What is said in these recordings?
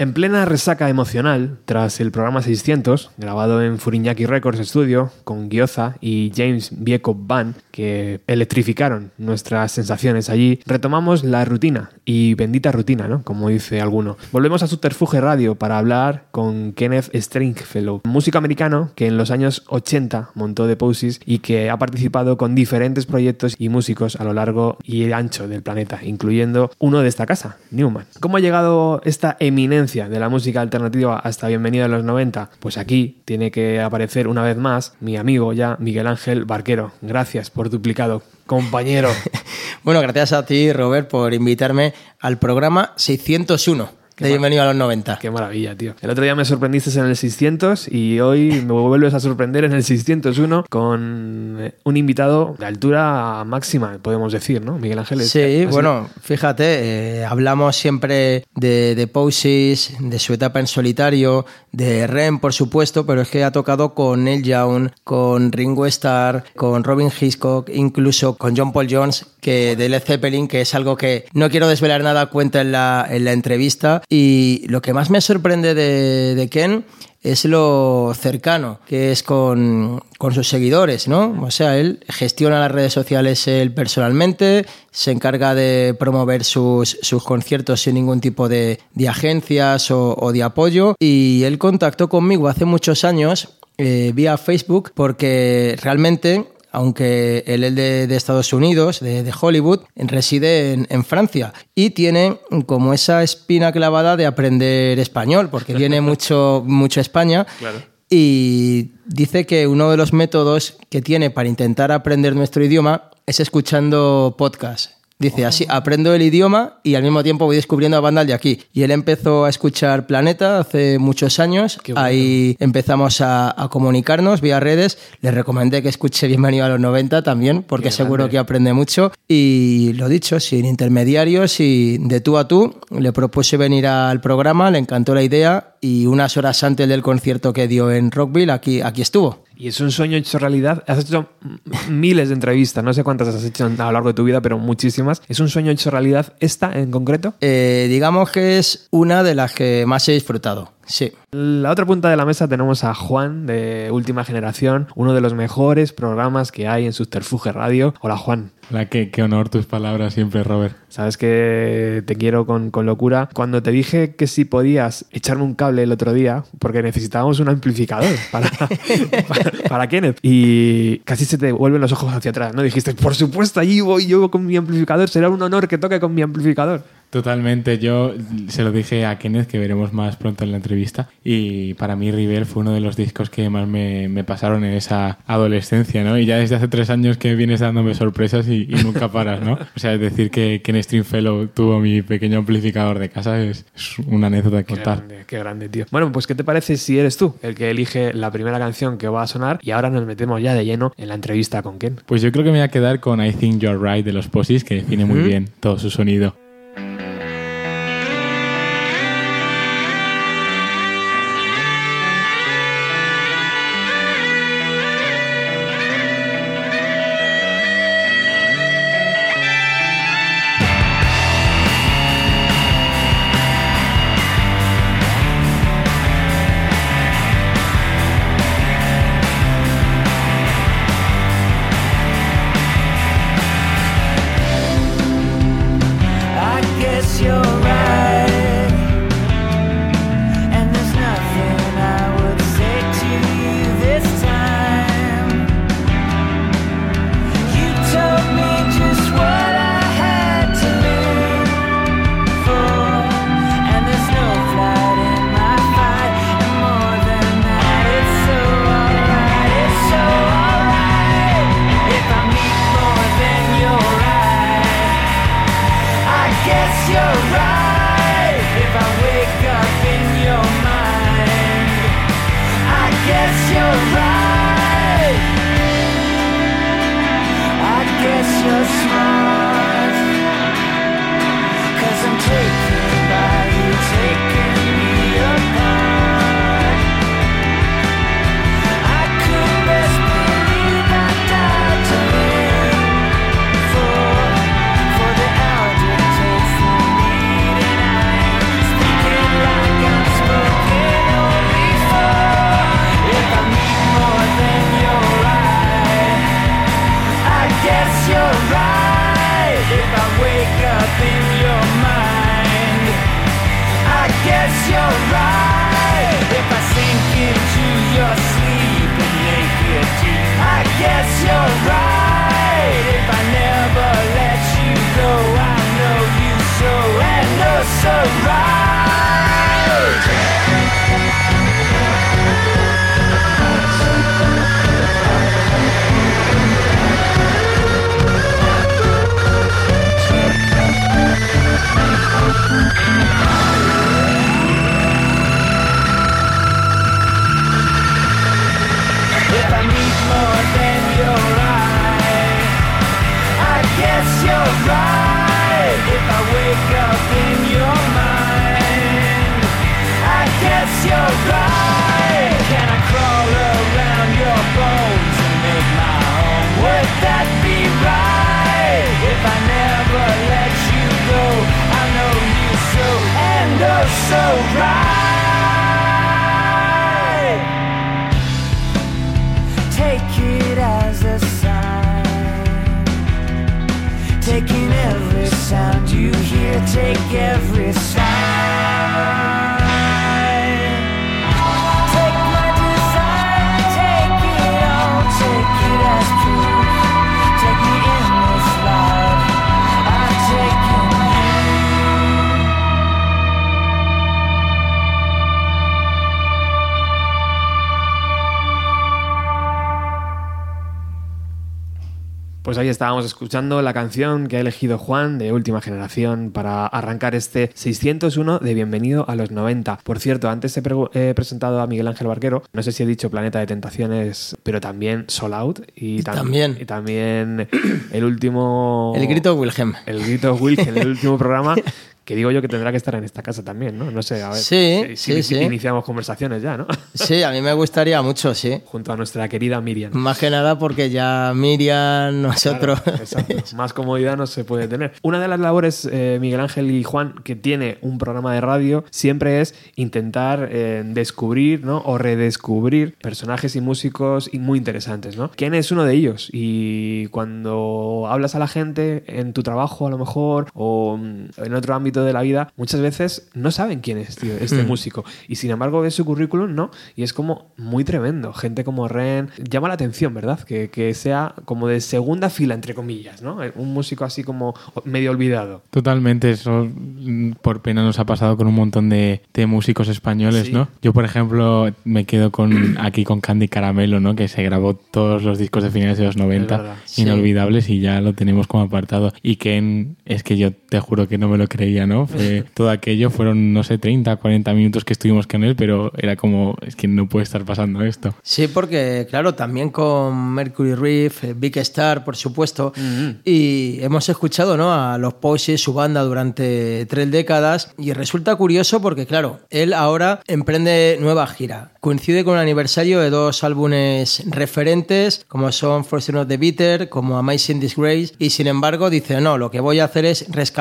En plena resaca emocional, tras el programa 600, grabado en Furiñaki Records Studio, con Gyoza y James Vieco Band, que electrificaron nuestras sensaciones allí, retomamos la rutina, y bendita rutina, ¿no? Como dice alguno. Volvemos a Subterfuge Radio para hablar con Kenneth Stringfellow, músico americano que en los años 80 montó The Poses y que ha participado con diferentes proyectos y músicos a lo largo y ancho del planeta, incluyendo uno de esta casa, Newman. ¿Cómo ha llegado esta eminencia de la música alternativa hasta Bienvenido a los 90, pues aquí tiene que aparecer una vez más mi amigo ya, Miguel Ángel Barquero. Gracias por duplicado, compañero. bueno, gracias a ti, Robert, por invitarme al programa 601 de Bienvenido a los 90. Qué maravilla, tío. El otro día me sorprendiste en el 600 y hoy me vuelves a sorprender en el 601 con eh, un invitado de altura máxima, podemos decir, ¿no? Miguel Ángel. Sí, bueno, fíjate, eh, hablamos siempre de, de Poses, de su etapa en solitario, de Rem, por supuesto, pero es que ha tocado con Neil Young, con Ringo Starr, con Robin Hitchcock, incluso con John Paul Jones, que de Led Zeppelin, que es algo que no quiero desvelar nada cuenta en la, en la entrevista, y lo que más me sorprende de, Ken es lo cercano que es con, sus seguidores, ¿no? O sea, él gestiona las redes sociales él personalmente, se encarga de promover sus, conciertos sin ningún tipo de, agencias o, de apoyo y él contactó conmigo hace muchos años eh, vía Facebook porque realmente aunque él es de, Estados Unidos, de, Hollywood, reside en, Francia y tiene como esa espina clavada de aprender español, porque viene mucho, mucho España. Y dice que uno de los métodos que tiene para intentar aprender nuestro idioma es escuchando podcasts. Dice, así aprendo el idioma y al mismo tiempo voy descubriendo a bandas de aquí. Y él empezó a escuchar Planeta hace muchos años. Ahí empezamos a, comunicarnos vía redes. Le recomendé que escuche Bienvenido a los 90 también, porque seguro que aprende mucho. Y lo dicho, sin intermediarios y de tú a tú, le propuse venir al programa, le encantó la idea y unas horas antes del concierto que dio en Rockville, aquí, aquí estuvo. Y es un sueño hecho realidad. Has hecho miles de entrevistas, no sé cuántas has hecho a lo largo de tu vida, pero muchísimas. ¿Es un sueño hecho realidad esta en concreto? Eh, digamos que es una de las que más he disfrutado. Sí. La otra punta de la mesa tenemos a Juan de Última Generación, uno de los mejores programas que hay en Subterfuge Radio. Hola Juan. Hola, qué, honor tus palabras siempre, Robert. Sabes que te quiero con, locura. Cuando te dije que si podías echarme un cable el otro día, porque necesitábamos un amplificador para, para, Kenneth, y casi se te vuelven los ojos hacia atrás, ¿no? Dijiste, por supuesto, allí voy yo con mi amplificador, será un honor que toque con mi amplificador. Totalmente, yo se lo dije a Kenneth que veremos más pronto en la entrevista y para mí Rivel fue uno de los discos que más me, pasaron en esa adolescencia, ¿no? Y ya desde hace tres años que vienes dándome sorpresas y, nunca paras, ¿no? O sea, es decir que Kenneth Stringfellow tuvo mi pequeño amplificador de casa es, una anécdota que contar. Grande, qué grande, tío. Bueno, pues ¿qué te parece si eres tú el que elige la primera canción que va a sonar y ahora nos metemos ya de lleno en la entrevista con Ken? Pues yo creo que me voy a quedar con I Think You're Right de los Posies, que define muy bien todo su sonido. Estábamos escuchando la canción que ha elegido Juan de Última Generación para arrancar este 601 de Bienvenido a los 90. Por cierto, antes he, presentado a Miguel Ángel Barquero, no sé si he dicho Planeta de Tentaciones, pero también Soul Out y, tam- también. y también el último... El grito Wilhelm. El grito Wilhelm, el último programa. Que digo yo que tendrá que estar en esta casa también, ¿no? No sé, a ver. Sí, si- si sí. Iniciamos conversaciones ya, ¿no? Sí, a mí me gustaría mucho, sí. Junto a nuestra querida Miriam. Más que nada porque ya Miriam, nosotros... Claro, exacto. Más comodidad no se puede tener. Una de las labores, eh, Miguel Ángel y Juan, que tiene un programa de radio, siempre es intentar eh, descubrir ¿no? o redescubrir personajes y músicos y muy interesantes. ¿no? ¿Quién es uno de ellos? Y cuando hablas a la gente en tu trabajo, a lo mejor, o en otro ámbito de la vida, muchas veces no saben quién es tío, este músico. Y sin embargo, ves su currículum, ¿no? Y es como muy tremendo. Gente como Ren. Llama la atención, ¿verdad? Que, que sea como de segunda fila, entre comillas, ¿no? Un músico así como medio olvidado. Totalmente, eso mm, por pena nos ha pasado con un montón de, de músicos españoles, Sí. ¿no? Yo, por ejemplo, me quedo con aquí con Candy Caramelo, ¿no? Que se grabó todos los discos de finales de los 90, verdad, sí. inolvidables, y ya lo tenemos como apartado. Y Ken, es que yo te juro que no me lo creía, ¿no? Fue todo aquello, fueron, no sé, 30, 40 minutos que estuvimos con él, pero era como, es que no puede estar pasando esto. Sí, porque claro, también con Mercury Reef, eh, Big Star, por supuesto, y hemos escuchado ¿no? a los Poises, su banda, durante tres décadas, y resulta curioso porque, claro, él ahora emprende nueva gira. Coincide con el aniversario de dos álbumes referentes, como son Fortune of the Bitter, como Amazing Disgrace, y sin embargo dice, no, lo que voy a hacer es rescatar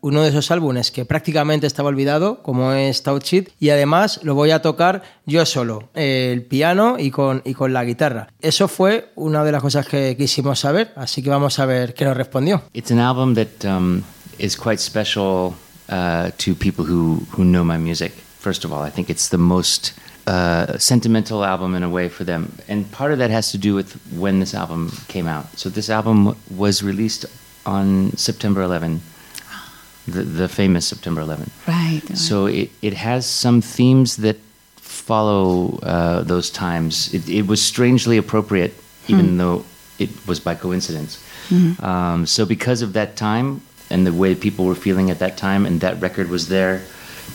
uno de esos álbumes que prácticamente estaba olvidado, como es Touch It, y además lo voy a tocar yo solo, el piano y con, y con la guitarra. Eso fue una de las cosas que quisimos saber, así que vamos a ver qué nos respondió. It's an album that um, is quite special uh, to people who, who know my music. First of all, I think it's the most uh, sentimental album in a way for them. And part of that has to do with when this album came out. So, this album was released on September 11, the, the famous September 11. Right. So it, it has some themes that follow uh, those times. It, it was strangely appropriate, even though it was by coincidence. Um, so because of that time and the way people were feeling at that time, and that record was there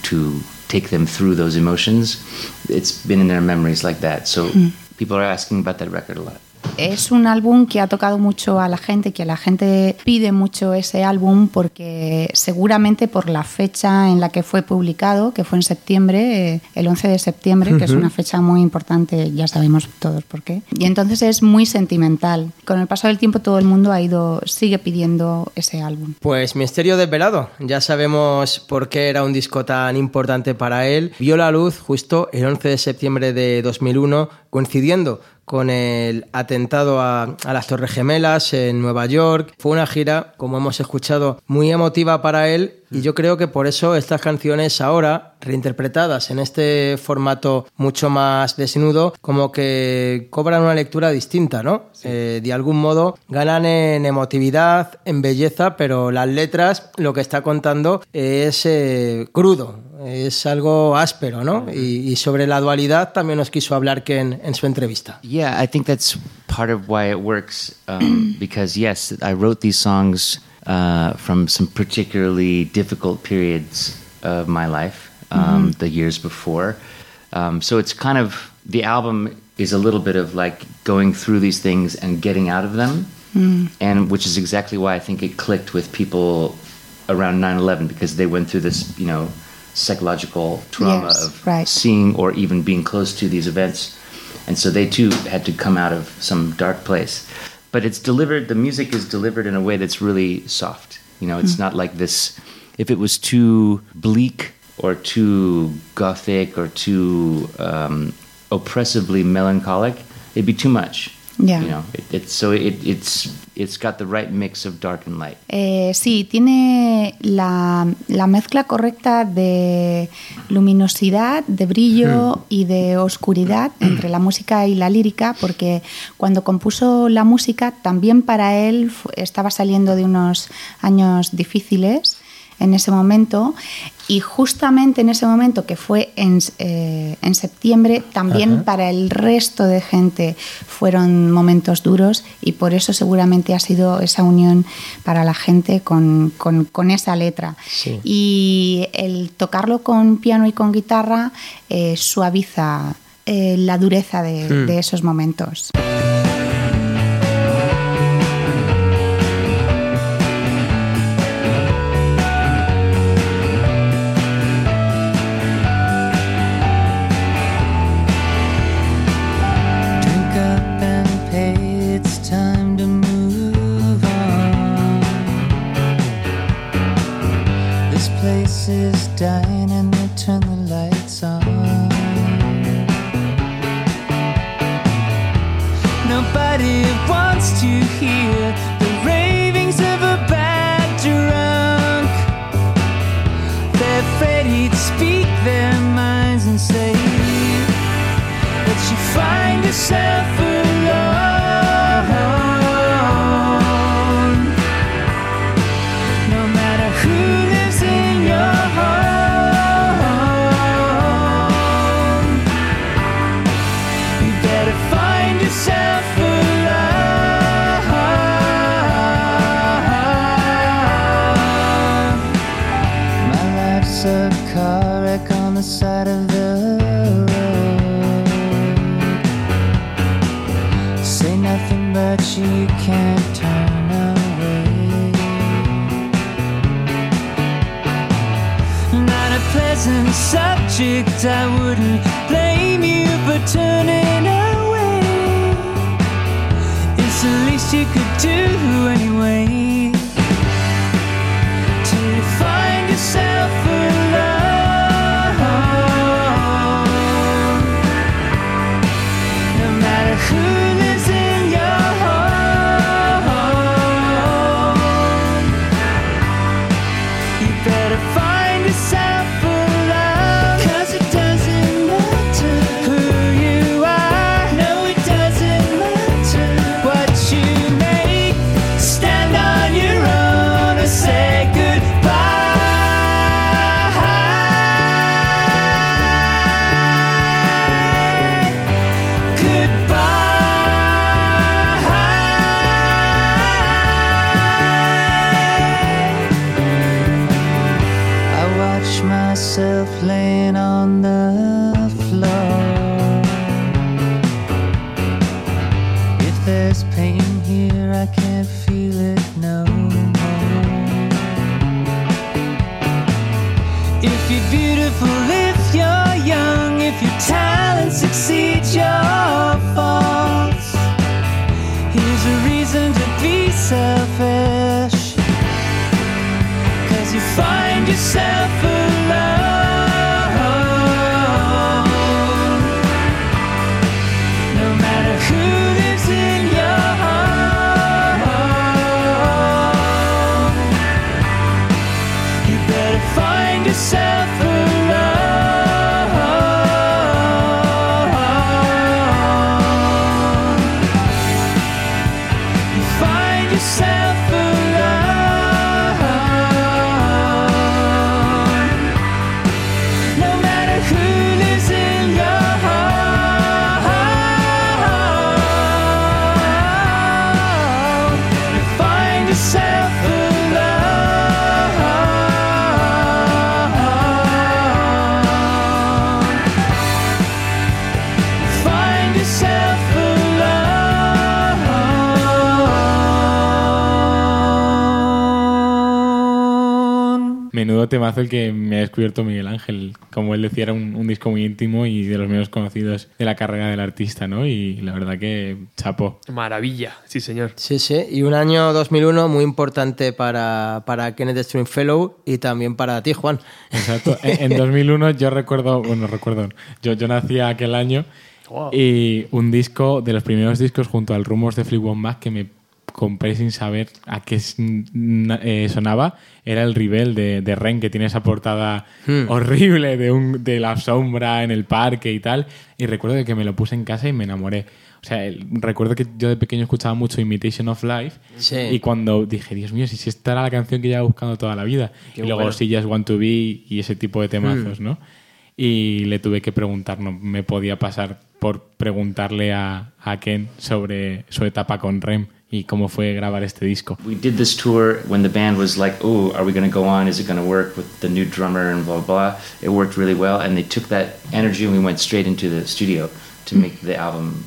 to take them through those emotions, it's been in their memories like that. So people are asking about that record a lot. Es un álbum que ha tocado mucho a la gente, que la gente pide mucho ese álbum porque seguramente por la fecha en la que fue publicado, que fue en septiembre, eh, el 11 de septiembre, que es una fecha muy importante, ya sabemos todos por qué. Y entonces es muy sentimental. Con el paso del tiempo todo el mundo ha ido, sigue pidiendo ese álbum. Pues Misterio Desvelado, ya sabemos por qué era un disco tan importante para él. Vio la luz justo el 11 de septiembre de 2001, coincidiendo con el atentado a, las Torres Gemelas en Nueva York. Fue una gira, como hemos escuchado, muy emotiva para él Y yo creo que por eso estas canciones ahora, reinterpretadas en este formato mucho más desnudo, como que cobran una lectura distinta, ¿no? Eh, de algún modo ganan en emotividad, en belleza, pero las letras lo que está contando es eh, crudo, es algo áspero, ¿no? Y, y sobre la dualidad también nos quiso hablar Ken en su entrevista. Yeah, I think that's part of why it works. Um, because yes, I wrote these songs uh, from some particularly difficult periods of my life, um, the years before. Um, so it's kind of the album is a little bit of like going through these things and getting out of them, and which is exactly why I think it clicked with people around 9/11 because they went through this, you know, psychological trauma Yes, of right. seeing or even being close to these events. And so they too had to come out of some dark place. But it's delivered, the music is delivered in a way that's really soft. You know, it's not like this, if it was too bleak or too gothic or too um, oppressively melancholic, it'd be too much. Yeah. You know, it, it's so it, it's it's got the right mix of dark and light. Eh, sí, tiene la, la mezcla correcta de luminosidad, de brillo y de oscuridad entre la música y la lírica, porque cuando compuso la música también para él estaba saliendo de unos años difíciles en ese momento y justamente en ese momento que fue en, eh, en septiembre también para el resto de gente fueron momentos duros y por eso seguramente ha sido esa unión para la gente con, con- con esa letra Sí. y el tocarlo con piano y con guitarra eh, suaviza eh, la dureza de, de esos momentos. Myself laying on the temazo el que me ha descubierto Miguel Ángel. Como él decía, era un, un disco muy íntimo y de los menos conocidos de la carrera del artista, ¿no? Y la verdad que chapo. Maravilla, sí, señor. Sí, sí. Y un año 2001 muy importante para, para Kenneth Stringfellow y también para ti, Juan. Exacto. En, en 2001 yo recuerdo, bueno, recuerdo, yo, yo nací aquel año y un disco, de los primeros discos junto al Rumors de Fleetwood Mac que me compré sin saber a qué eh, sonaba, era el Rebel de, de Ren, que tiene esa portada horrible de, un, de la sombra en el parque y tal. Y recuerdo que me lo puse en casa y me enamoré. O sea, el- recuerdo que yo de pequeño escuchaba mucho Imitation of Life Sí. y cuando dije, Dios mío, si si esta era la canción que llevaba buscando toda la vida. Qué y luego bueno. Si Just Want to Be y ese tipo de temazos, ¿no? Y le tuve que preguntar, no me podía pasar por preguntarle a, a Ken sobre su etapa con Rem y cómo fue grabar este disco. We did this tour when the band was like, "Oh, are we going to go on? Is it going to work with the new drummer and blah blah?" It worked really well, and they took that energy and we went straight into the studio to make the album.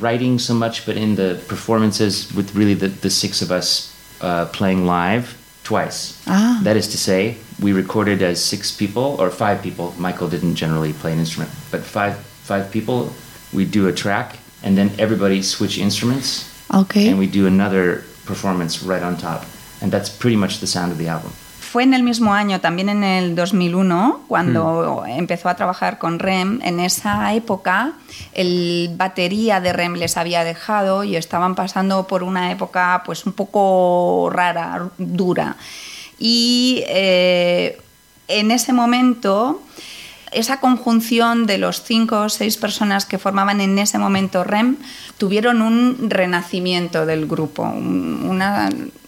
Writing so much, but in the performances with really the, the six of us uh, playing live twice. Ah. That is to say, we recorded as six people or five people. Michael didn't generally play an instrument, but five five people. We do a track, and then everybody switch instruments Ok. and we do another performance right on top. And that's pretty much the sound of the album. Fue en el mismo año, también en el 2001, cuando empezó a trabajar con Rem. En esa época, el batería de Rem les había dejado y estaban pasando por una época pues un poco rara, dura. Y eh, en ese momento, esa conjunción de los cinco o seis personas que formaban en ese momento REM tuvieron un renacimiento del grupo, un,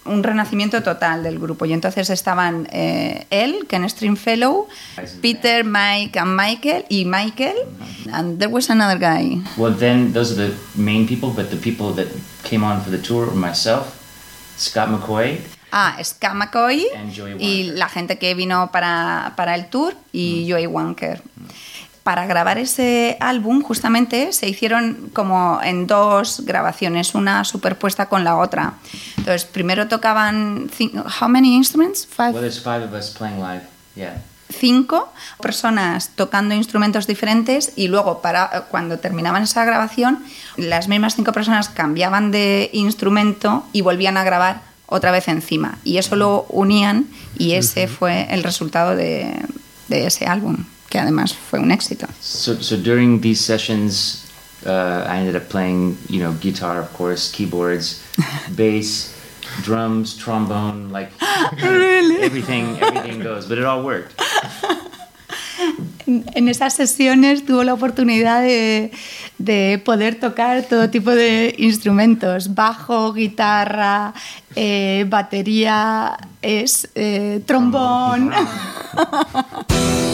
un renacimiento total del grupo. Y entonces estaban eh, él, Ken Stringfellow, Peter, Mike and Michael, y Michael, and there was another guy. Well, then those are the main people, but the people that came on for the tour were myself, Scott McCoy, Ah, Ska McCoy And Joey y la gente que vino para, para el tour y Joey Wanker. Para grabar ese álbum justamente se hicieron como en dos grabaciones, una superpuesta con la otra. Entonces, primero tocaban... How many instruments? Five. well, there's five of us playing live. Yeah. cinco personas tocando instrumentos diferentes y luego para cuando terminaban esa grabación las mismas cinco personas cambiaban de instrumento y volvían a grabar otra vez encima y eso lo unían y ese fue el resultado de, de ese álbum que además fue un éxito. So, so during these sessions, uh, I ended up playing, you know, guitar, of course, keyboards, bass, drums, trombone, like everything, everything goes. But it all worked. En esas sesiones tuvo la oportunidad de, de poder tocar todo tipo de instrumentos, bajo, guitarra, eh, batería, es, eh, trombón.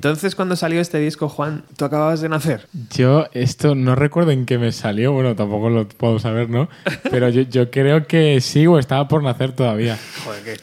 Entonces, cuando salió este disco, Juan, ¿tú acababas de nacer? Yo, esto no recuerdo en qué me salió, bueno, tampoco lo puedo saber, ¿no? Pero yo, yo creo que sí, o estaba por nacer todavía.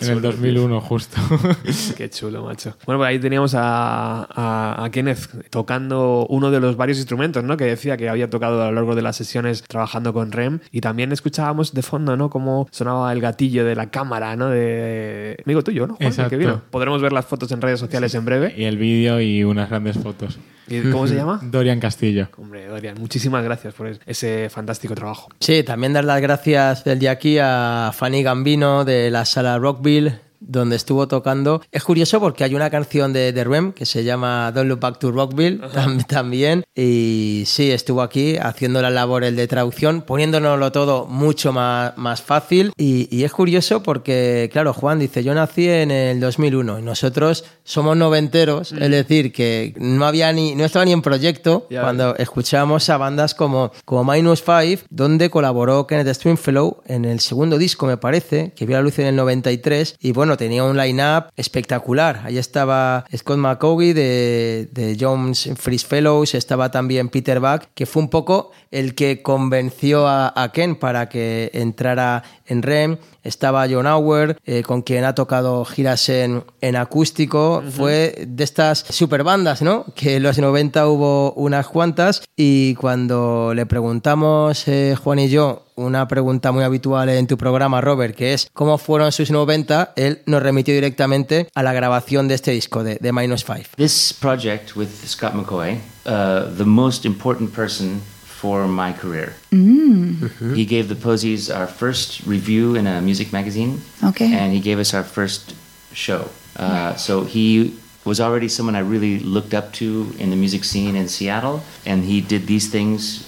En el chulo, 2001, justo. Qué chulo, macho. Bueno, pues ahí teníamos a, a- a Kenneth tocando uno de los varios instrumentos, ¿no? Que decía que había tocado a lo largo de las sesiones trabajando con Rem. Y también escuchábamos de fondo, ¿no? Cómo sonaba el gatillo de la cámara, ¿no? De amigo tuyo, ¿no? Juan, Exacto. que vino. Podremos ver las fotos en redes sociales en breve. y el vídeo y unas grandes fotos. ¿Y ¿Cómo se llama? Dorian Castillo. Hombre, Dorian, muchísimas gracias por ese fantástico trabajo. Sí, también dar las gracias del día aquí a Fanny Gambino de la sala Rockville donde estuvo tocando. Es curioso porque hay una canción de, de Rem que se llama Don't Look Back to Rockville tam- también. Y sí, estuvo aquí haciendo la labor el de traducción, poniéndonoslo todo mucho más, más fácil. Y, y es curioso porque, claro, Juan dice, yo nací en el 2001 y nosotros somos noventeros, es decir, que no había ni, no estaba ni en proyecto Ya cuando escuchamos a bandas como, como Minus Five, donde colaboró Kenneth Stringfellow en el segundo disco, me parece, que vio la luz en el 93. Y bueno, tenía un line-up espectacular. Ahí estaba Scott McCaughey de, de Jones Freeze Fellows, estaba también Peter Buck, que fue un poco el que convenció a, a Ken para que entrara en REM. Estaba John Auer, eh, con quien ha tocado giras en, en acústico. Fue de estas super bandas, ¿no? Que en los 90 hubo unas cuantas. Y cuando le preguntamos, eh, Juan y yo, una pregunta muy habitual en tu programa, Robert, que es cómo fueron sus 90, él nos remitió directamente a la grabación de este disco de, de Minus Five. This project with Scott McCoy, uh, the most important person for my career. Mm. He gave the Posies our first review in a music magazine, Okay. and he gave us our first show. Uh, so he was already someone I really looked up to in the music scene in Seattle, and he did these things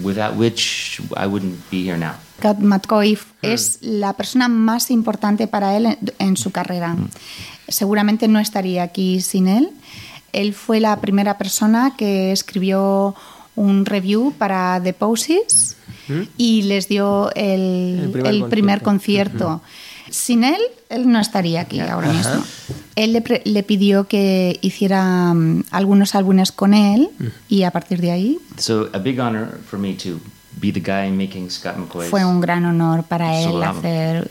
without which I wouldn't be here now. Scott McCoy hmm. es la persona más importante para él en, en su carrera. Hmm. Seguramente no estaría aquí sin él. Él fue la primera persona que escribió un review para The Poses y les dio el, El primer el primer concierto. Sin él, él no estaría aquí ahora mismo. Él le, le pidió que hiciera mm, algunos álbumes con él y a partir de ahí So a big honor for me to be the guy making Scott McCoy's. fue un gran honor para él hacer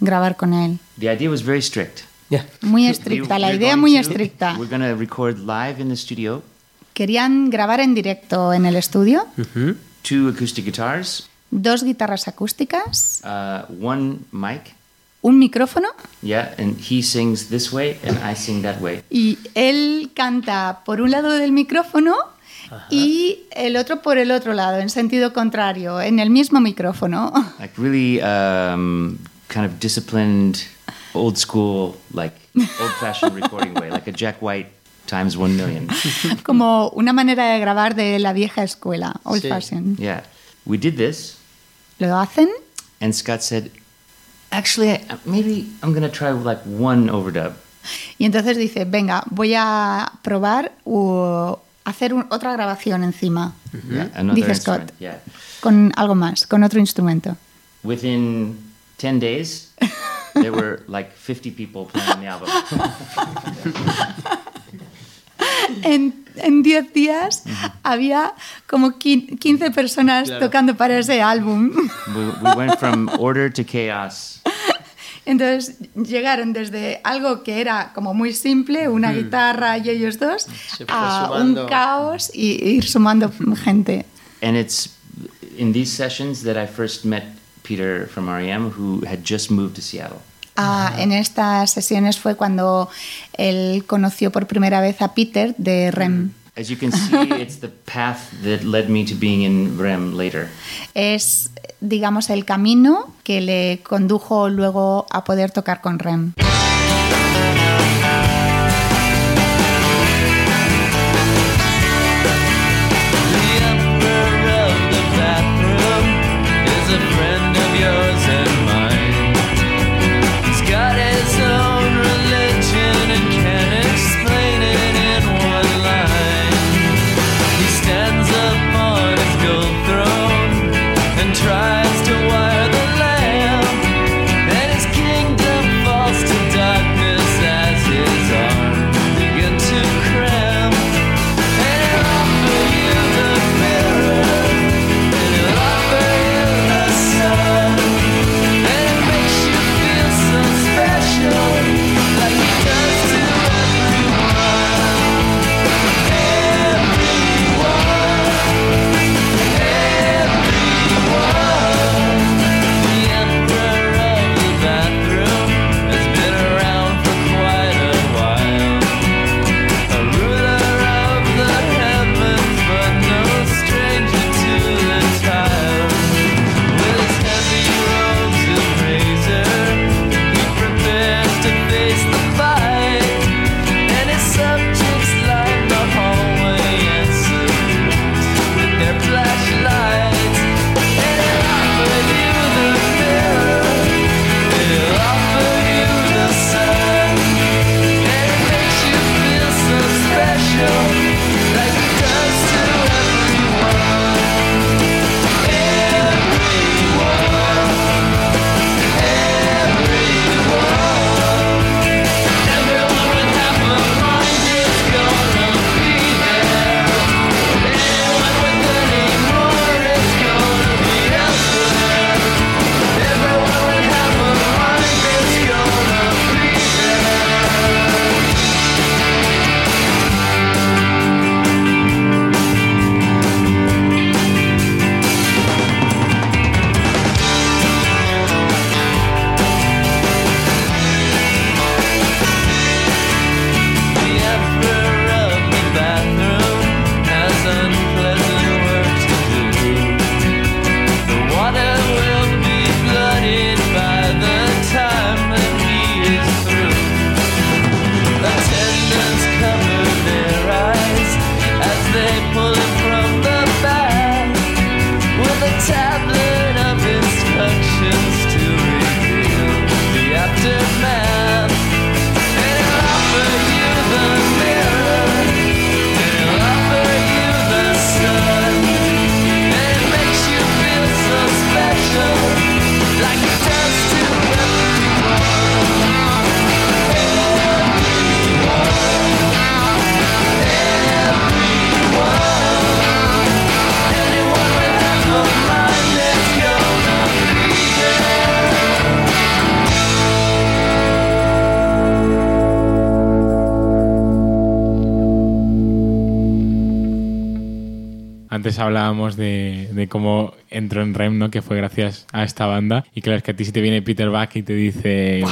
grabar con él. The idea was very strict. Yeah. Muy estricta, We- la idea muy to- estricta. We're going to record live in the studio, Querían grabar en directo en el estudio, two acoustic guitars, dos guitarras acústicas, uh, one mic. un micrófono Yeah, and he sings this way and I sing that way. y él canta por un lado del micrófono y el otro por el otro lado, en sentido contrario, en el mismo micrófono. Like really um, kind of disciplined, old school, like old fashioned recording way, like a Jack White times one million. Como una manera de grabar de la vieja escuela, old Sí. fashion. Yeah. We did this, Lo hacen and Scott said, actually, maybe I'm going to try like one overdub. y entonces dice, venga, voy a probar o hacer un- otra grabación encima Yeah, another Dice instrument. Scott. Yeah. con algo más, con otro instrumento. Within 10 days, there were like 50 people playing the album. En, en 10 días había como quin- 15 personas tocando para ese álbum. we, we went from order to chaos. Entonces llegaron desde algo que era como muy simple, una guitarra y ellos dos, a sumando. un caos y ir sumando gente. And it's in these sessions that I first met Peter from REM, who had just moved to Seattle. Ah, en estas sesiones fue cuando él conoció por primera vez a Peter de REM. As you can see, it's the path that led me to being in REM later. Es, digamos, el camino que le condujo luego a poder tocar con REM. Antes hablábamos de, de cómo entró en REM, ¿no? Que fue gracias a esta banda. Y claro, es que a ti si te viene Peter Buck y te dice,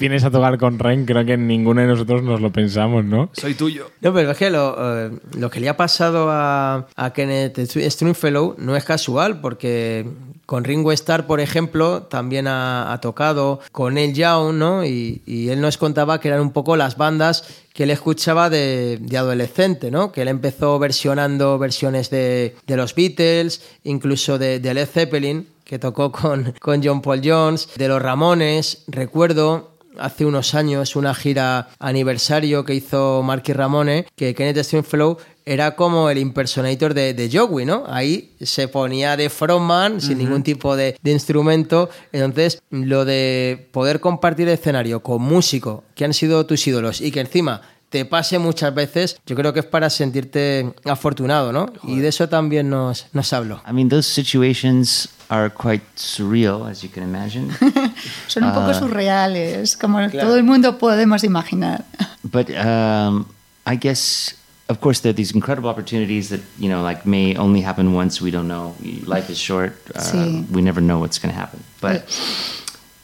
vienes a tocar con REM, creo que ninguno de nosotros nos lo pensamos, ¿no? Soy tuyo. No, pero es que lo, eh, lo que le ha pasado a, a Kenneth Stringfellow no es casual, porque con Ringo Starr, por ejemplo, también ha, tocado con Neil Young, ¿no? Y, él nos contaba que eran un poco las bandas que él escuchaba de, adolescente, ¿no? Que él empezó versionando versiones de, los Beatles, incluso de, de Led Zeppelin, que tocó con John Paul Jones, de los Ramones, recuerdo hace unos años una gira aniversario que hizo Marky Ramone, que Kenneth Stringfellow era como el impersonator de, de Joey, ¿no? Ahí se ponía de frontman sin ningún tipo de, de instrumento. Entonces, lo de poder compartir escenario con músicos que han sido tus ídolos y que encima te pase muchas veces, yo creo que es para sentirte afortunado, ¿no? Y de eso también nos, nos habló. I mean, those situations are quite surreal, as you can imagine. Son un poco surreales, como todo el mundo podemos imaginar. but um, I guess, of course, there are these incredible opportunities that you know, like may only happen once. We don't know. Life is short. Uh, Sí. We never know what's going to happen. But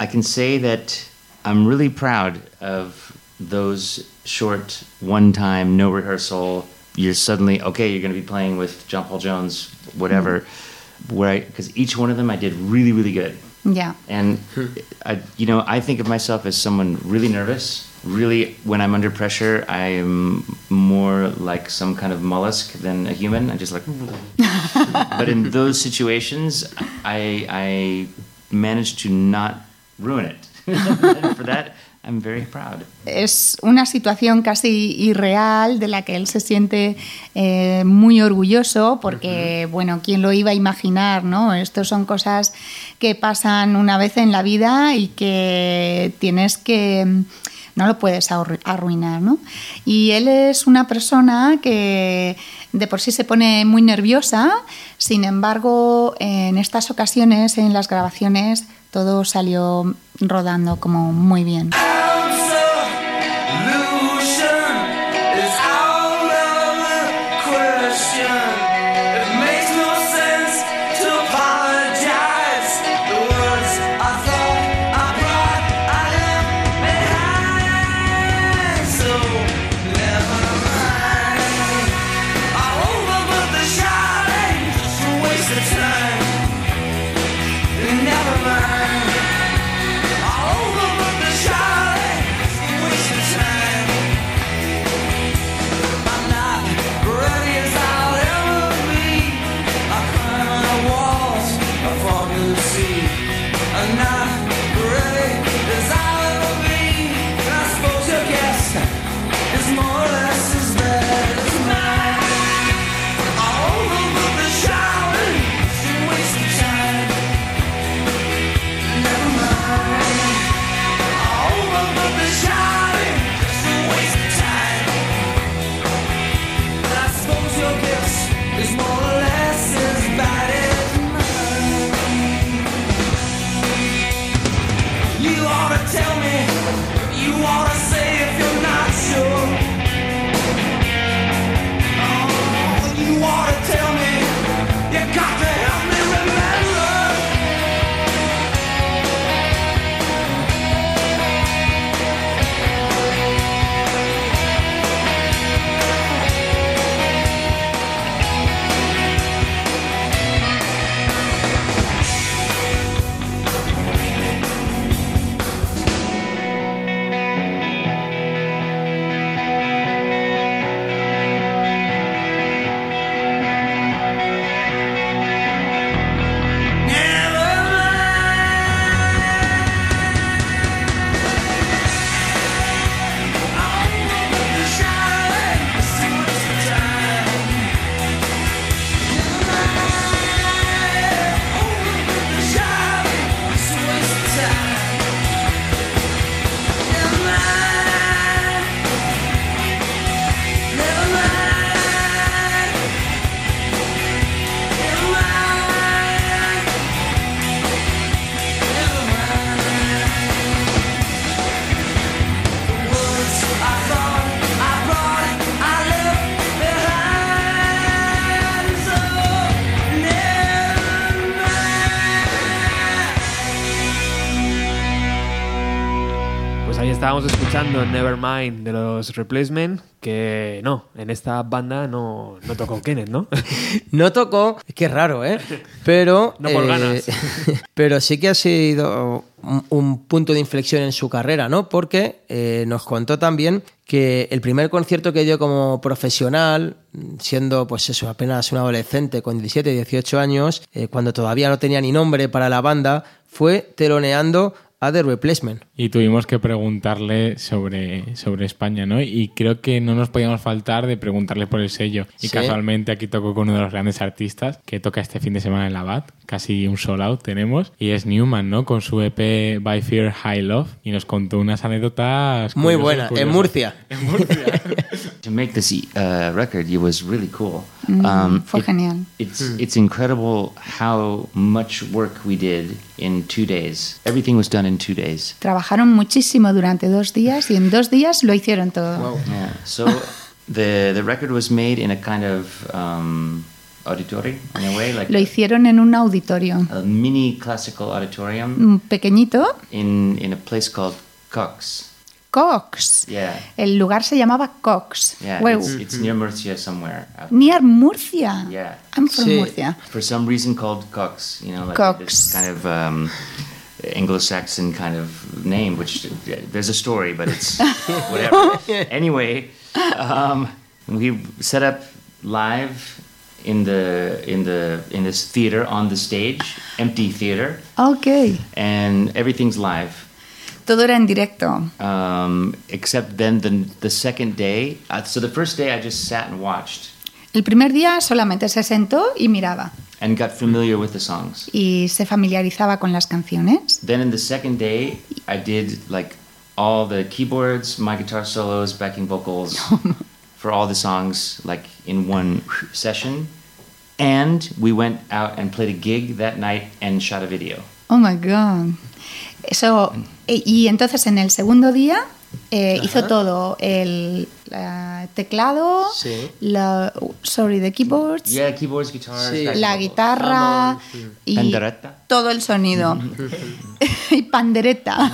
I can say that I'm really proud of those short, one-time, no rehearsal. You're suddenly okay. You're going to be playing with John Paul Jones, whatever. Mm-hmm. Where I because each one of them I did really, really good. yeah And hmm. I, you know, I think of myself as someone really nervous. Really, when I'm under pressure, I am more like some kind of mollusk than a human. I just like. but in those situations, I I managed to not ruin it. for that, I'm very proud. Es una situación casi irreal de la que él se siente eh, muy orgulloso porque, bueno, ¿quién lo iba a imaginar, no? Estos son cosas que pasan una vez en la vida y que tienes que... no lo puedes arru- arruinar, ¿no? Y él es una persona que de por sí se pone muy nerviosa, sin embargo, en estas ocasiones, en las grabaciones, todo salió rodando como muy bien. Guess is more Nevermind de los Replacement, que no, en esta banda no, no tocó Kenneth, ¿no? No tocó, es que es raro, ¿eh? Pero, No por eh, ganas. pero sí que ha sido un, un punto de inflexión en su carrera, ¿no? Porque eh, nos contó también que el primer concierto que dio como profesional, siendo pues eso, apenas un adolescente con 17, 18 años, eh, cuando todavía no tenía ni nombre para la banda, fue teloneando a The Replacement. Y tuvimos que preguntarle sobre, sobre España, ¿no? Y creo que no nos podíamos faltar de preguntarle por el sello. Y Sí. casualmente aquí tocó con uno de los grandes artistas que toca este fin de semana en la BAT. Casi un sold out tenemos. Y es Newman, ¿no? Con su EP By Fear High Love. Y nos contó unas anécdotas. Muy curiosas, buena, en. Murcia. En Murcia. To make this uh, record, it was really cool. Mm, Um, fue it- genial. It's it's incredible how much work we did in two days. Everything was done in two days. Trabajaron muchísimo durante dos días y en dos días lo hicieron todo. Yeah. So the the record was made in a kind of um, auditorium in a way, like Lo hicieron en un auditorio a mini classical auditorium mm, pequeñito, in in a place called Cox. Cox. Yeah. El lugar se llamaba Cox. Yeah. Wow. It's, it's near Murcia somewhere. Near Murcia. Yeah. I'm from Sí. Murcia. for some reason called Cox, you know, like Cox. this kind of um, Anglo-Saxon kind of name, which there's a story, but it's whatever. anyway, um, we set up live in the in the in this theater on the stage, empty theater, Ok. and everything's live. Todo era en directo. Um, except then the the second day. Uh, so the first day I just sat and watched El primer día solamente se sentó y miraba and got familiar with the songs. y se familiarizaba con las canciones. Then in the second day, I did like all the keyboards, my guitar solos, backing vocals for all the songs, like in one session. And we went out and played a gig that night and shot a video. Oh my God. Eso, e- y entonces en el segundo día eh, hizo todo: el la- teclado, Sí. la, sorry, the keyboards, Yeah, keyboards, guitars, Sí. la guitarra y Pandereta. todo el sonido. y pandereta.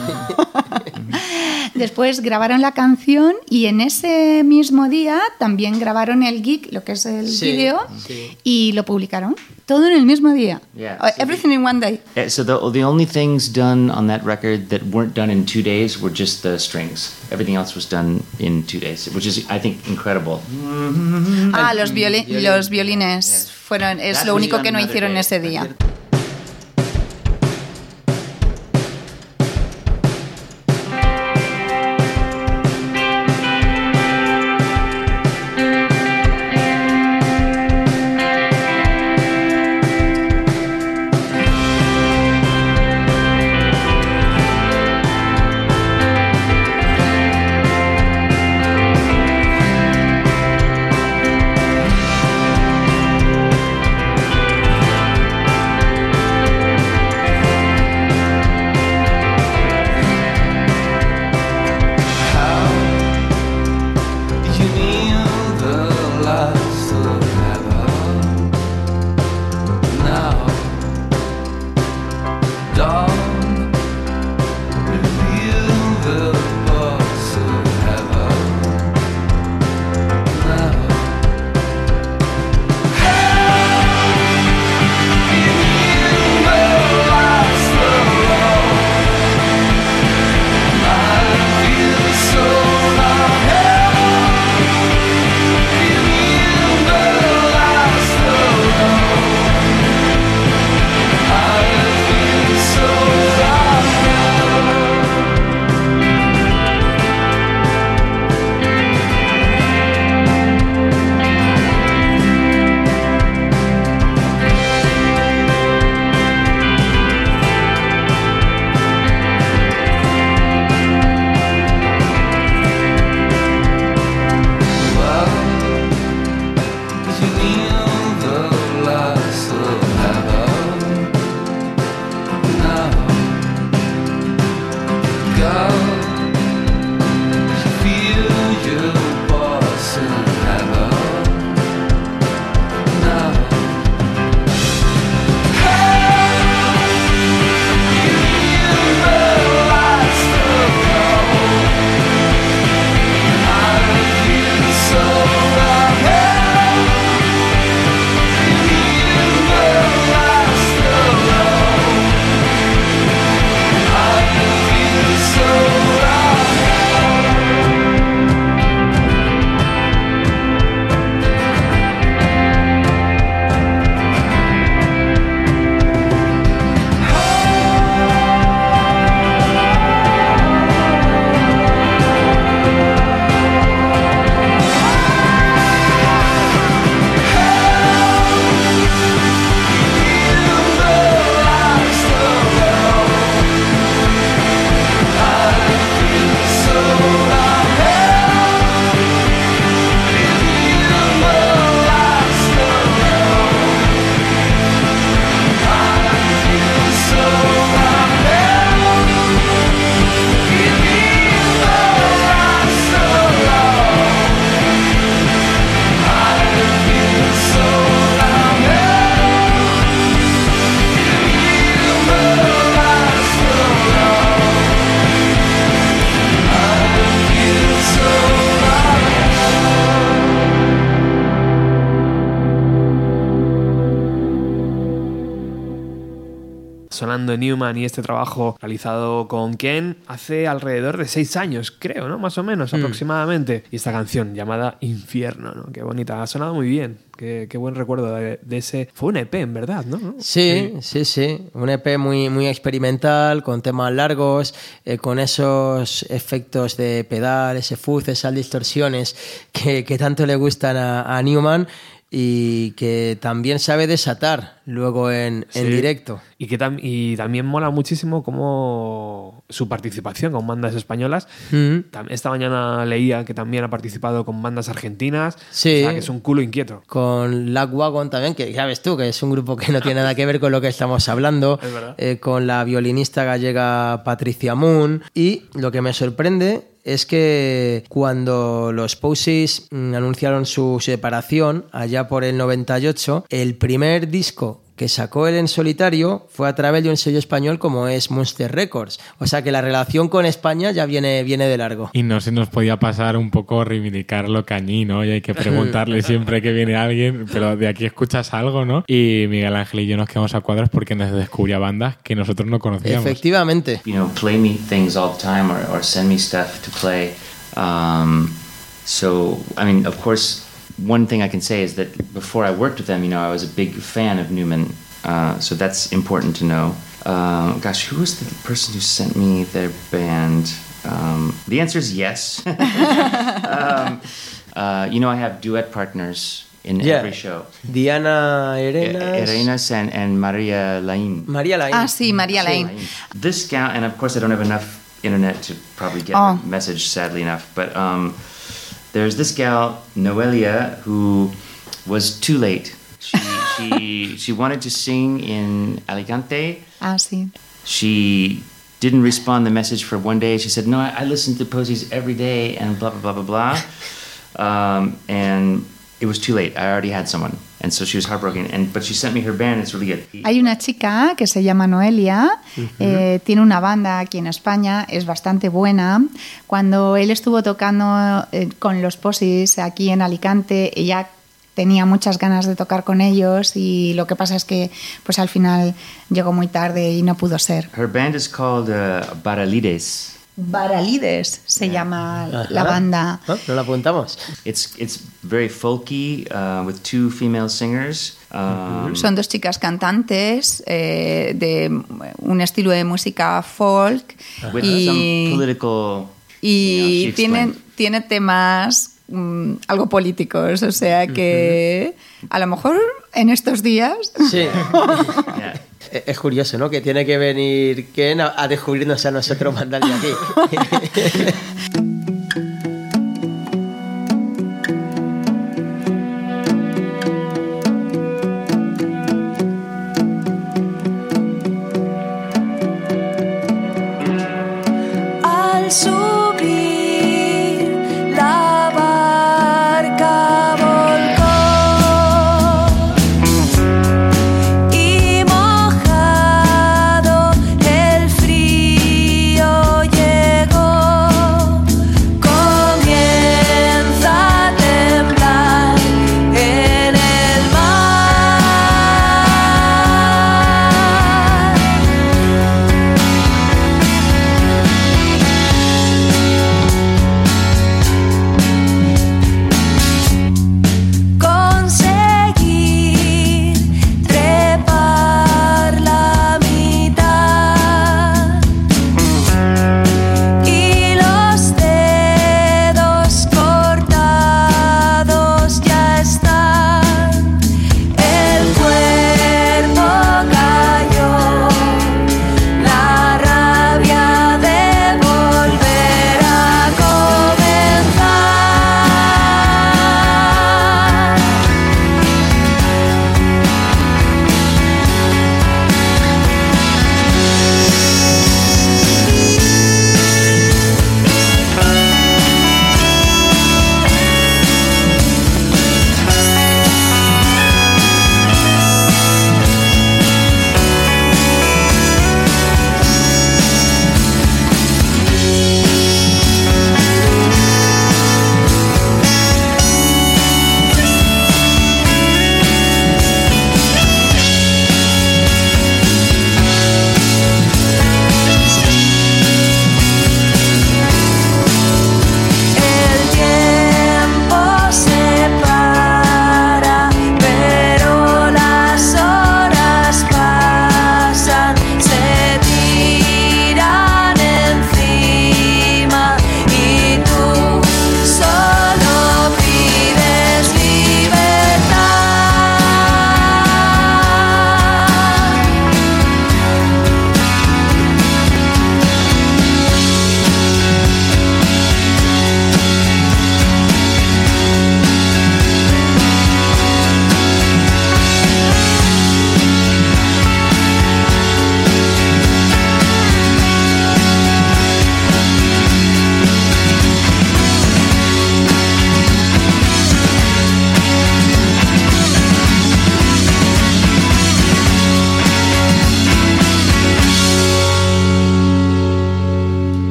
Después grabaron la canción y en ese mismo día también grabaron el gig, lo que es el Sí, vídeo, sí. y lo publicaron. Todo en el mismo día. Yeah, Uh, so Everything in one day. Uh, So the the only things done on that record that weren't done in two days were just the strings. Everything else was done in two days, which is I think incredible. Ah, los, violi- los violines fueron, es lo único que no hicieron ese día. Newman y este trabajo realizado con Ken hace alrededor de seis años, creo, ¿no? Más o menos, Hmm. aproximadamente. Y esta canción llamada Infierno, ¿no? Qué bonita, ha sonado muy bien. Qué, qué buen recuerdo de, de ese. Fue un EP, en verdad, ¿no? Sí, sí, sí. Un EP muy, muy experimental, con temas largos, eh, con esos efectos de pedal, ese fuzz, esas distorsiones que, que tanto le gustan a, a Newman y que también sabe desatar luego en, en directo. Y, que tam- y también mola muchísimo como su participación con bandas españolas. Mm. Esta mañana leía que también ha participado con bandas argentinas. Sí. O sea, que es un culo inquieto. con Lagwagon también, que ya ves tú, que es un grupo que no tiene nada que ver con lo que estamos hablando, Es verdad. eh, con la violinista gallega Patricia Moon. Y lo que me sorprende es que cuando los Posies mm, anunciaron su separación, allá por el 98, el primer disco que sacó él en solitario fue a través de un sello español como es Monster Records. O sea que la relación con España ya viene, viene de largo. Y no se nos podía pasar un poco reivindicarlo cañí, ¿no? Y hay que preguntarle siempre que viene alguien, pero de aquí escuchas algo, ¿no? Y Miguel Ángel y yo nos quedamos a cuadros porque nos descubría bandas que nosotros no conocíamos. Efectivamente. you know, play me things all the time or, or send me stuff to play. Um, so, I mean, of course, one thing I can say is that before I worked with them, you know, I was a big fan of Newman. Uh, so that's important to know. Uh, gosh, who was the person who sent me their band? Um, the answer is yes. um, uh, you know, I have duet partners in Yeah. every show. Diana E- Arenas. Arenas and, and Maria Lain. María Laín. Ah, sí, María Laín. This gal, and of course, I don't have enough internet to probably get Oh. her message, sadly enough. But um, there's this gal, Noelia, who was too late. She, she, she wanted to sing in Alicante. Ah, sí. She didn't respond the message for one day. She said, "No, I, I listen to Posies every day," and blah blah blah blah blah. Um, and it was too late. I already had someone, and so she was heartbroken. And but she sent me her band. It's really good. Hay una chica que se llama Noelia, eh, tiene una banda aquí en España, es bastante buena. Cuando él estuvo tocando eh, con los Posis aquí en Alicante, ella tenía muchas ganas de tocar con ellos y lo que pasa es que pues al final llegó muy tarde y no pudo ser. Her band is called uh, Baralides. Baralides se llama la banda. ¿No? ¿No la apuntamos? It's it's very folky uh, with two female singers. Um, Son dos chicas cantantes eh, de un estilo de música folk with y, some political. y you know, tienen, tiene temas mm, algo políticos, o sea que a lo mejor en estos días Sí. Yeah. Es curioso, ¿no? Que tiene que venir Ken a, a descubrirnos a nosotros mandar de aquí.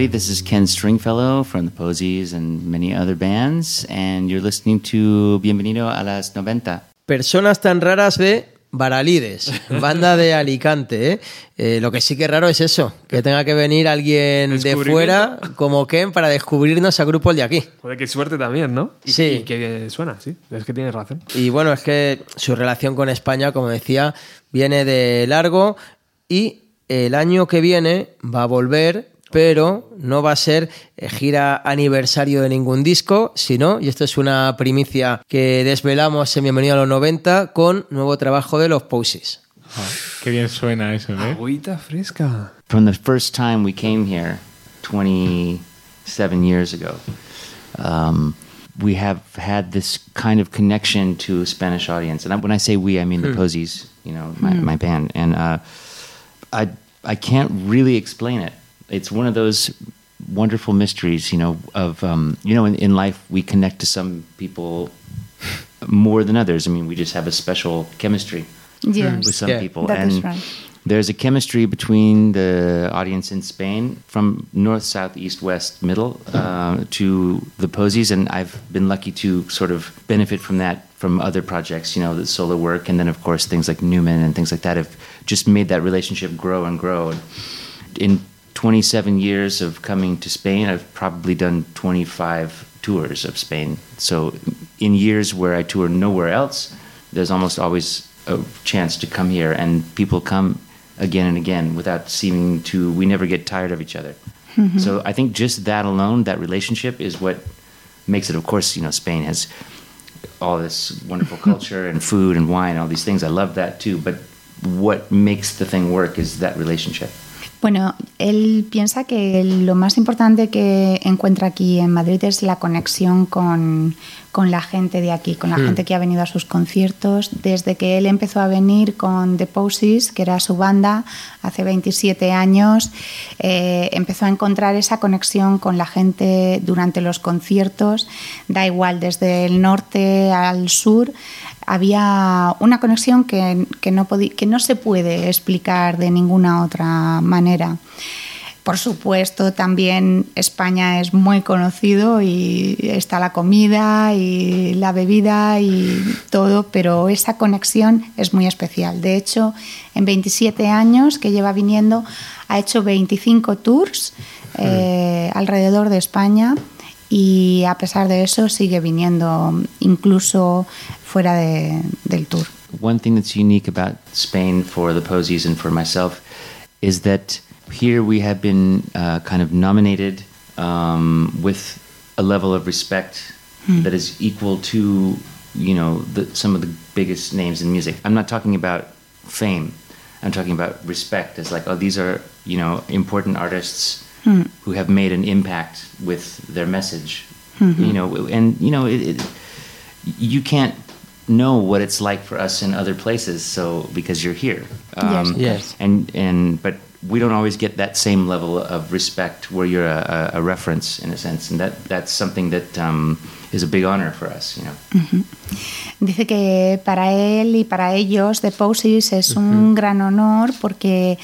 everybody. This is Ken Stringfellow from the Posies and many other bands, and you're listening to Bienvenido a las 90. Personas tan raras de Baralides, banda de Alicante. ¿eh? Eh, lo que sí que es raro es eso, que tenga que venir alguien de fuera como Ken para descubrirnos a grupos de aquí. Joder, qué suerte también, ¿no? Y, Sí. y que suena, sí. Es que tienes razón. Y bueno, es que su relación con España, como decía, viene de largo y el año que viene va a volver, pero no va a ser eh, gira aniversario de ningún disco, sino, y esto es una primicia que desvelamos en Bienvenido a los 90, con nuevo trabajo de los Posies. Ah, qué bien suena eso, ¿eh? Agüita fresca. From the first time we came here 27 years ago, um, we have had this kind of connection to a Spanish audience. And I, when I say we, I mean the Posies, you know, my, my band. And uh, I, I can't really explain it. It's one of those wonderful mysteries, you know, of, um, you know, in, in life we connect to some people more than others. I mean, we just have a special chemistry Yes. with some Yeah. people. That and right. there's a chemistry between the audience in Spain from north, south, east, west, middle uh, to the Posies, and I've been lucky to sort of benefit from that from other projects, you know, the solo work, and then of course things like Newman and things like that have just made that relationship grow and grow. In 27 years of coming to Spain, I've probably done 25 tours of Spain. So in years where I tour nowhere else, there's almost always a chance to come here, and people come again and again without seeming to. We never get tired of each other. Mm-hmm. So I think just that alone, that relationship, is what makes it. Of course, you know, Spain has all this wonderful culture and food and wine, and all these things. I love that too. But what makes the thing work is that relationship. Bueno, él piensa que lo más importante que encuentra aquí en Madrid es la conexión con, con la gente de aquí, con la gente que ha venido a sus conciertos. Desde que él empezó a venir con The Posies, que era su banda, hace 27 años, eh, empezó a encontrar esa conexión con la gente durante los conciertos. Da igual, desde el norte al sur había una conexión que, que no que no se puede explicar de ninguna otra manera. Por supuesto, también España es muy conocido y está la comida y la bebida y todo, pero esa conexión es muy especial. De hecho, en 27 años que lleva viniendo, ha hecho 25 tours eh, alrededor de España y a pesar de eso sigue viniendo incluso fuera de- del tour. One thing that's unique about Spain for the Posies and for myself is that here we have been uh, kind of nominated um, with a level of respect that is equal to, you know, the, some of the biggest names in music. I'm not talking about fame. I'm talking about respect as like, oh, these are, you know, important artists who have made an impact with their message. You know, and, you know, it, it, you can't know what it's like for us in other places so because you're here Um, Yes. Yes. and and but we don't always get that same level of respect where you're a, a, a reference in a sense and that that's something that um, is a big honor for us you know. Dice que para él y para ellos The Posies es un gran honor porque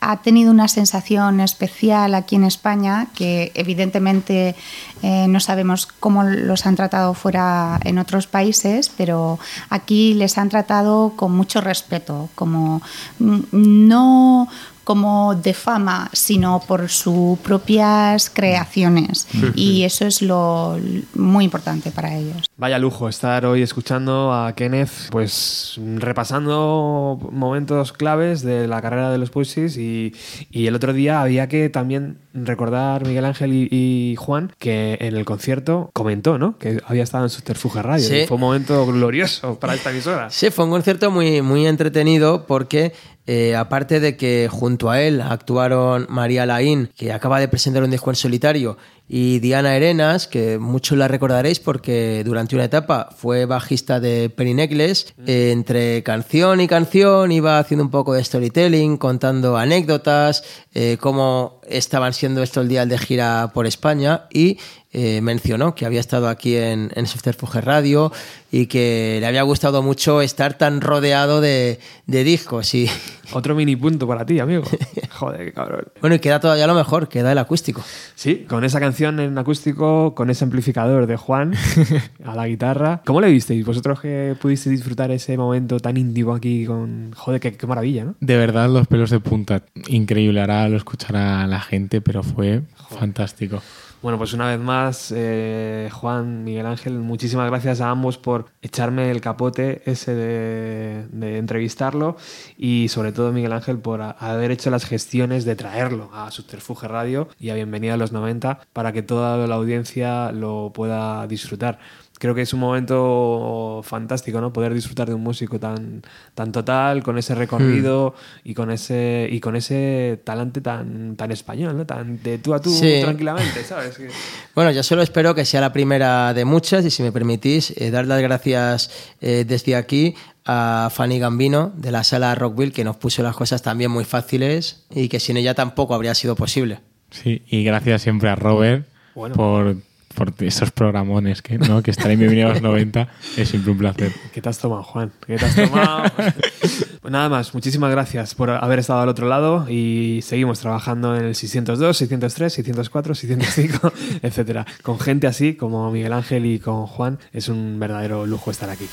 ha tenido una sensación especial aquí en España que evidentemente eh, no sabemos cómo los han tratado fuera en otros países, pero aquí les han tratado con mucho respeto, como mm, no como de fama, sino por sus propias creaciones. Y eso es lo muy importante para ellos. Vaya lujo estar hoy escuchando a Kenneth, pues repasando momentos claves de la carrera de los Pussies y, y el otro día había que también recordar Miguel Ángel y, y Juan que en el concierto comentó, ¿no? Que había estado en Subterfuge Radio. Sí. y Fue un momento glorioso para esta emisora. Sí, fue un concierto muy, muy entretenido porque eh, aparte de que junto a él actuaron María Laín, que acaba de presentar un disco en solitario, y Diana Arenas, que muchos la recordaréis porque durante una etapa fue bajista de Perinecles. Eh, entre canción y canción iba haciendo un poco de storytelling, contando anécdotas, eh, cómo estaban siendo estos días de gira por España y eh, mencionó que había estado aquí en, en Subterfuge Radio y que le había gustado mucho estar tan rodeado de, de discos. Y Otro mini punto para ti, amigo. Joder, qué cabrón. bueno, y queda todavía lo mejor, queda el acústico. Sí, con esa canción en acústico, con ese amplificador de Juan a la guitarra. ¿Cómo le visteis? Vosotros que pudisteis disfrutar ese momento tan íntimo aquí con... Joder, qué, qué maravilla, ¿no? De verdad, los pelos de punta. Increíble. Ahora lo escuchará la gente, pero fue fantástico. Bueno, pues una vez más, eh, Juan, Miguel Ángel, muchísimas gracias a ambos por echarme el capote ese de, entrevistarlo y sobre todo Miguel Ángel por haber hecho las gestiones de traerlo a Subterfuge Radio y a Bienvenida a los 90 para que toda la audiencia lo pueda disfrutar. Creo que es un momento fantástico, ¿no? Poder disfrutar de un músico tan, tan total, con ese recorrido y con ese y con ese talante tan, tan español, ¿no? Tan de tú a tú Sí. tranquilamente, ¿sabes? Que- Bueno, yo solo espero que sea la primera de muchas y si me permitís, eh, dar las gracias eh, desde aquí a Fanny Gambino de la sala Rockville que nos puso las cosas también muy fáciles y que sin ella tampoco habría sido posible. Sí, y gracias siempre a Robert Bueno. por, por esos programones que, ¿no? que estar en Bienvenido a los 90 es siempre un placer. ¿Qué te has tomado, Juan? ¿Qué te has tomado? pues nada más, muchísimas gracias por haber estado al otro lado y seguimos trabajando en el 602, 603, 604, 605, etcétera. Con gente así como Miguel Ángel y con Juan es un verdadero lujo estar aquí.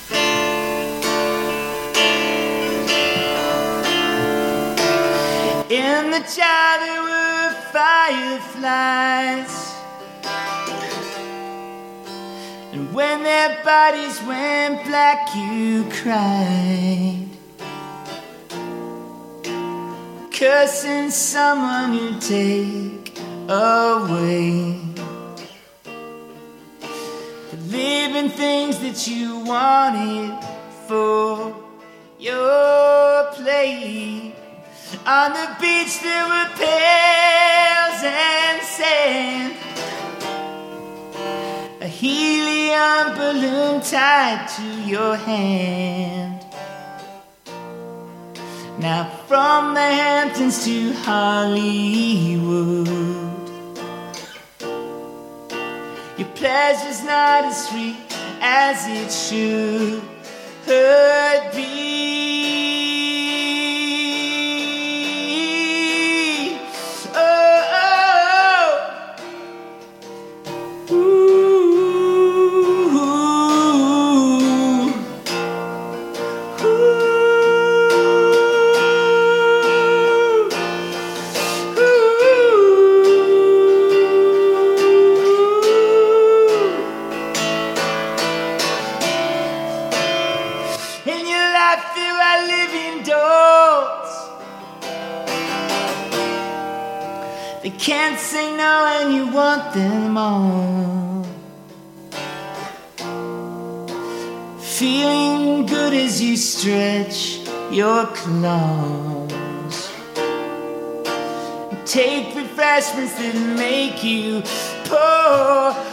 In the jar there were fireflies. And when their bodies went black, you cried. Cursing someone you take away. Living things that you wanted for your play. On the beach there were pails and sand. A helium balloon tied to your hand. Now from the Hamptons to Hollywood. Your pleasure's not as sweet as it should be. Claws Take refreshments that make you poor